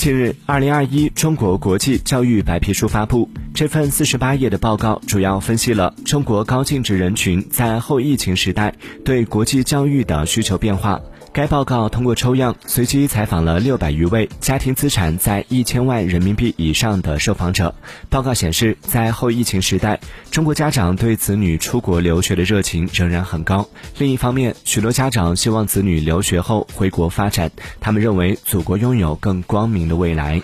近日，二零二一中国国际教育白皮书发布。这份四十八页的报告主要分析了中国高净值人群在后疫情时代对国际教育的需求变化。该报告通过抽样，随机采访了六百余位家庭资产在一千万人民币以上的受访者。报告显示，在后疫情时代，中国家长对子女出国留学的热情仍然很高。另一方面，许多家长希望子女留学后回国发展，他们认为祖国拥有更光明的未来。